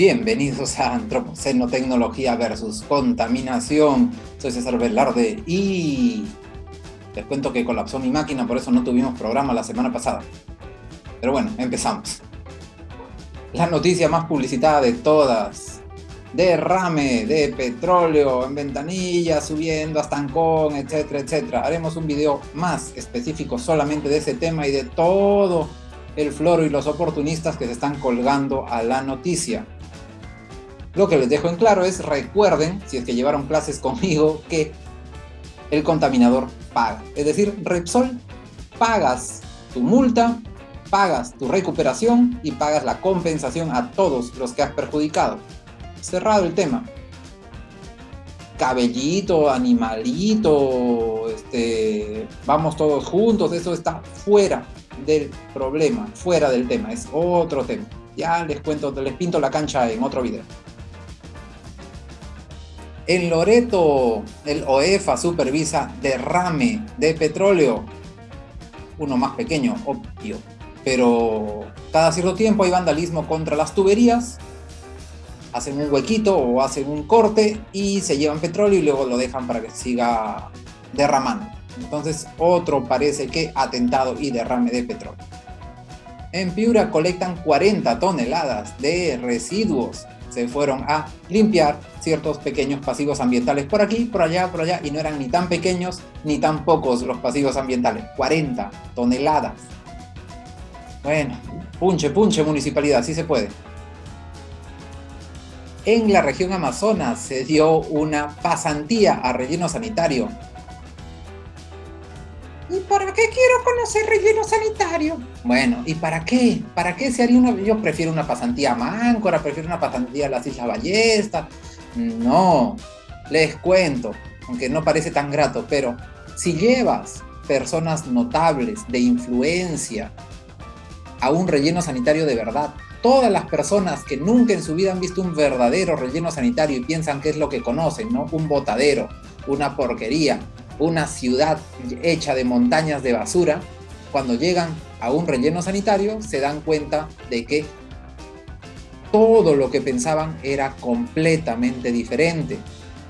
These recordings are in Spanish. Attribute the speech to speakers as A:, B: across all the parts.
A: Bienvenidos a Antropoceno Tecnología versus Contaminación. Soy César Velarde y les cuento que colapsó mi máquina, por eso no tuvimos programa la semana pasada. Pero bueno, empezamos. La noticia más publicitada de todas. Derrame de petróleo en ventanilla, subiendo hasta Ancón, etcétera, etcétera. Haremos un video más específico solamente de ese tema y de todo el floro y los oportunistas que se están colgando a la noticia. Lo que les dejo en claro es recuerden, si es que llevaron clases conmigo, que el contaminador paga. Es decir, Repsol, pagas tu multa, pagas tu recuperación y pagas la compensación a todos los que has perjudicado. Cerrado el tema. Cabellito, animalito, este, vamos todos juntos, eso está fuera del problema, fuera del tema, es otro tema. Ya les cuento, les pinto la cancha en otro video. En Loreto, el OEFA supervisa derrame de petróleo. Uno más pequeño, obvio. Pero cada cierto tiempo hay vandalismo contra las tuberías. Hacen un huequito o hacen un corte y se llevan petróleo y luego lo dejan para que siga derramando. Entonces, otro parece que atentado y derrame de petróleo. En Piura colectan 40 toneladas de residuos se fueron a limpiar ciertos pequeños pasivos ambientales por aquí, por allá, por allá, y no eran ni tan pequeños ni tan pocos los pasivos ambientales, 40 toneladas. Bueno, punche, punche municipalidad, sí se puede. En la región Amazonas se dio una pasantía a relleno sanitario ¿Y para qué quiero conocer relleno sanitario? Bueno, ¿y para qué? ¿Para qué se haría una.? Yo prefiero una pasantía a Máncora, prefiero una pasantía a las Islas Ballesta. No, les cuento, aunque no parece tan grato, pero si llevas personas notables, de influencia, a un relleno sanitario de verdad, todas las personas que nunca en su vida han visto un verdadero relleno sanitario y piensan que es lo que conocen, ¿no? Un botadero, una porquería, una ciudad hecha de montañas de basura, cuando llegan a un relleno sanitario se dan cuenta de que todo lo que pensaban era completamente diferente.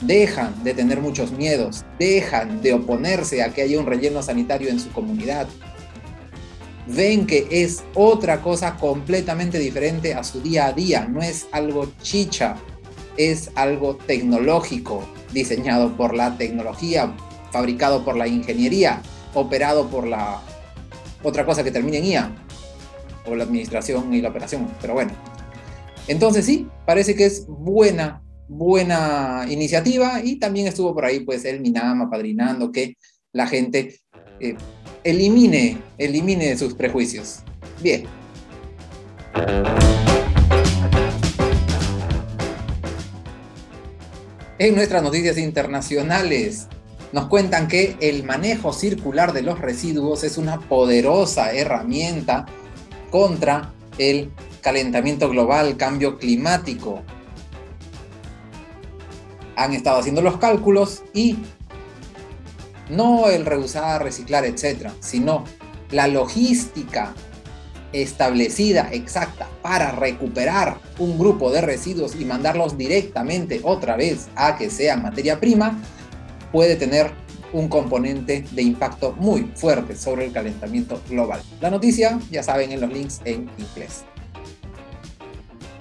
A: Dejan de tener muchos miedos, dejan de oponerse a que haya un relleno sanitario en su comunidad. Ven que es otra cosa completamente diferente a su día a día, no es algo chicha, es algo tecnológico, diseñado por la tecnología, fabricado por la ingeniería, operado por la otra cosa que termine en IA, o la administración y la operación, pero bueno. Entonces sí, parece que es buena, buena iniciativa y también estuvo por ahí pues el Minama padrinando que la gente eh, elimine, elimine sus prejuicios. Bien. En nuestras noticias internacionales, nos cuentan que el manejo circular de los residuos es una poderosa herramienta contra el calentamiento global, cambio climático. Han estado haciendo los cálculos y no el reusar, reciclar, etcétera, sino la logística establecida, exacta, para recuperar un grupo de residuos y mandarlos directamente otra vez a que sean materia prima, puede tener un componente de impacto muy fuerte sobre el calentamiento global. La noticia, ya saben, en los links en inglés.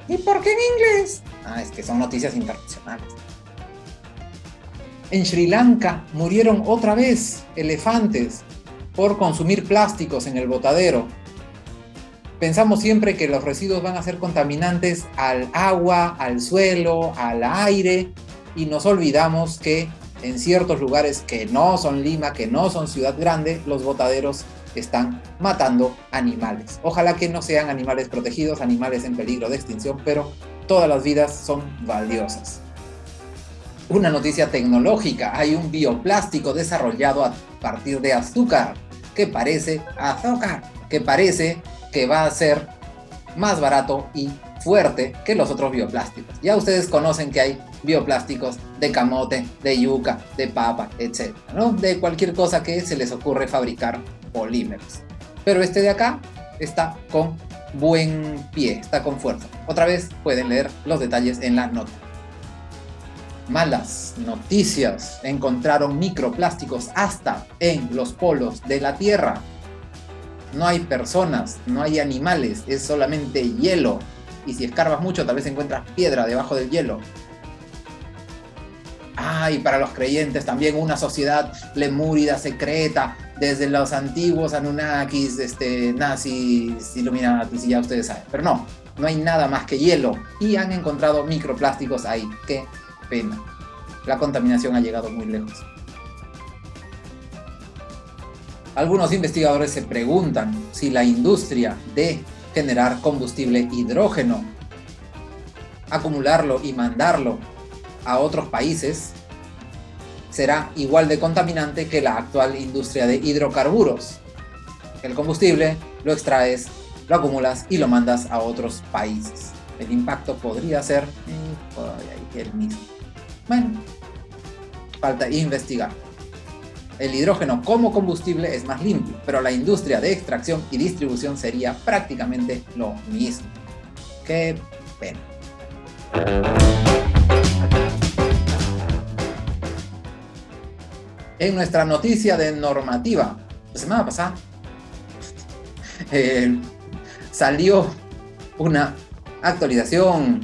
A: ¿Y por qué en inglés? Ah, es que son noticias internacionales. En Sri Lanka murieron otra vez elefantes por consumir plásticos en el botadero. Pensamos siempre que los residuos van a ser contaminantes al agua, al suelo, al aire y nos olvidamos que en ciertos lugares que no son Lima, que no son ciudad grande, los botaderos están matando animales. Ojalá que no sean animales protegidos, animales en peligro de extinción, pero todas las vidas son valiosas. Una noticia tecnológica, hay un bioplástico desarrollado a partir de azúcar, que parece azúcar, que parece que va a ser más barato y fuerte que los otros bioplásticos. Ya ustedes conocen que hay bioplásticos de camote, de yuca, de papa, etc. De cualquier cosa que se les ocurre fabricar polímeros. Pero este de acá está con buen pie, está con fuerza. Otra vez pueden leer los detalles en la nota. Malas noticias. Encontraron microplásticos hasta en los polos de la Tierra. No hay personas, no hay animales, es solamente hielo. Y si escarbas mucho, tal vez encuentras piedra debajo del hielo. Ah, y para los creyentes también una sociedad lemúrida, secreta, desde los antiguos Anunnakis, este, nazis, Illuminatis, y ya ustedes saben. Pero no, no hay nada más que hielo. Y han encontrado microplásticos ahí. Qué pena. La contaminación ha llegado muy lejos. Algunos investigadores se preguntan si la industria de generar combustible hidrógeno, acumularlo y mandarlo a otros países, será igual de contaminante que la actual industria de hidrocarburos. El combustible lo extraes, lo acumulas y lo mandas a otros países. El impacto podría ser eh, el mismo. Bueno, falta investigar. El hidrógeno como combustible es más limpio, pero la industria de extracción y distribución sería prácticamente lo mismo. Qué pena. En nuestra noticia de normativa, la semana pasada, eh, salió una actualización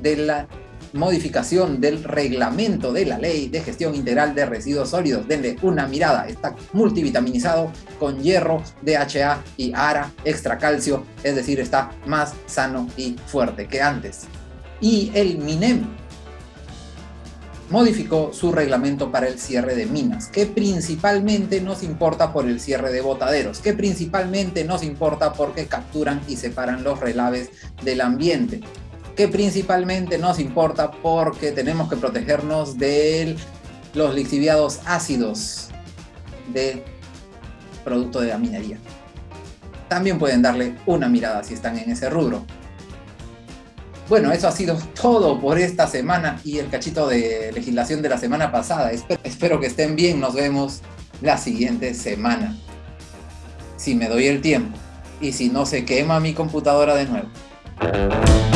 A: de la modificación del reglamento de la ley de gestión integral de residuos sólidos. Denle una mirada, está multivitaminizado con hierro, DHA y ARA, extra calcio, es decir, está más sano y fuerte que antes. Y el MINEM modificó su reglamento para el cierre de minas, que principalmente nos importa por el cierre de botaderos, que principalmente nos importa porque capturan y separan los relaves del ambiente que principalmente nos importa porque tenemos que protegernos de los lixiviados ácidos de producto de la minería. También pueden darle una mirada si están en ese rubro. Bueno, eso ha sido todo por esta semana y el cachito de legislación de la semana pasada. Espero, que estén bien, nos vemos la siguiente semana. Si me doy el tiempo y si no se quema mi computadora de nuevo.